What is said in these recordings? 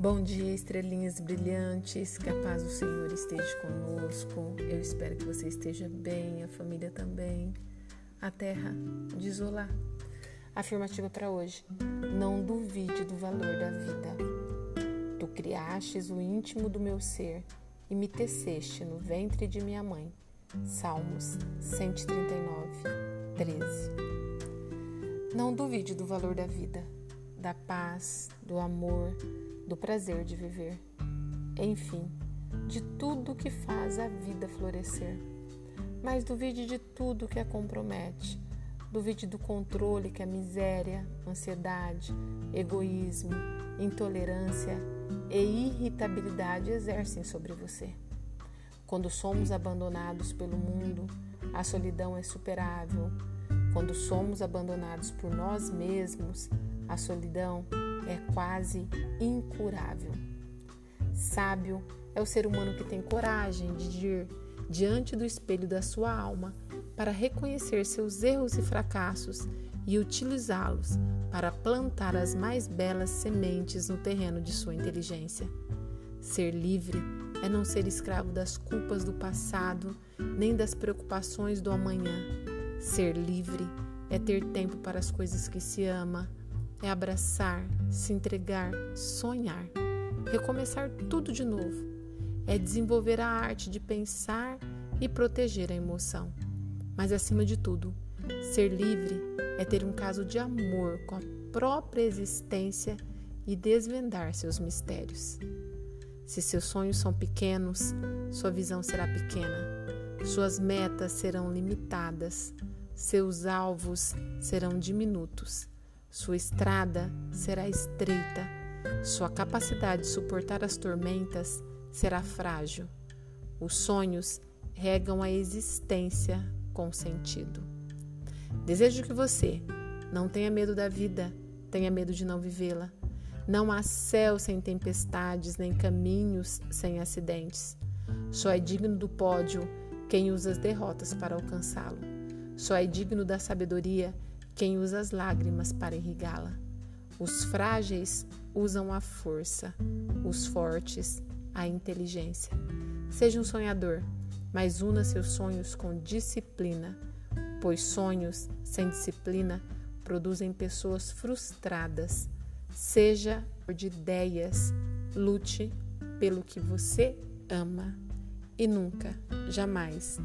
Bom dia, estrelinhas brilhantes. Que a paz do Senhor esteja conosco. Eu espero que você esteja bem, a família também. A terra diz olá. Afirmativa para hoje: Não duvide do valor da vida. Tu criastes o íntimo do meu ser e me teceste no ventre de minha mãe. Salmos 139, 13. Não duvide do valor da vida, da paz, do amor, do prazer de viver, enfim, de tudo que faz a vida florescer. Mas duvide de tudo que a compromete. Duvide do controle que a miséria, ansiedade, egoísmo, intolerância e irritabilidade exercem sobre você. Quando somos abandonados pelo mundo, a solidão é superável. Quando somos abandonados por nós mesmos, a solidão é quase incurável. Sábio é o ser humano que tem coragem de ir diante do espelho da sua alma para reconhecer seus erros e fracassos e utilizá-los para plantar as mais belas sementes no terreno de sua inteligência. Ser livre é não ser escravo das culpas do passado nem das preocupações do amanhã. Ser livre é ter tempo para as coisas que se ama, é abraçar, se entregar, sonhar, recomeçar tudo de novo. É desenvolver a arte de pensar e proteger a emoção. Mas acima de tudo, ser livre é ter um caso de amor com a própria existência e desvendar seus mistérios. Se seus sonhos são pequenos, sua visão será pequena, suas metas serão limitadas, seus alvos serão diminutos sua estrada será estreita, sua capacidade de suportar as tormentas será frágil. Os sonhos regam a existência com sentido. Desejo que você não tenha medo da vida, tenha medo de não vivê-la. Não há céu sem tempestades, nem caminhos sem acidentes. Só é digno do pódio quem usa as derrotas para alcançá-lo. Só é digno da sabedoria quem usa as lágrimas para irrigá-la. Os frágeis usam a força, os fortes a inteligência. Seja um sonhador, mas una seus sonhos com disciplina, pois sonhos sem disciplina produzem pessoas frustradas. Seja de ideias, lute pelo que você ama e nunca, jamais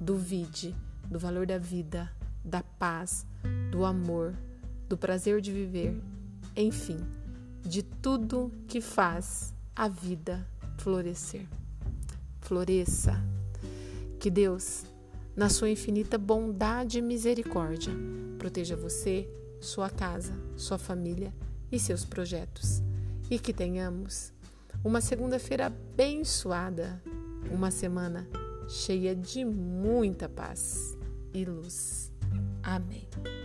duvide do valor da vida, da paz, do amor, do prazer de viver, enfim, de tudo que faz a vida florescer. Floresça. Que Deus, na sua infinita bondade e misericórdia, proteja você, sua casa, sua família e seus projetos. E que tenhamos uma segunda-feira abençoada, uma semana cheia de muita paz e luz. Amém.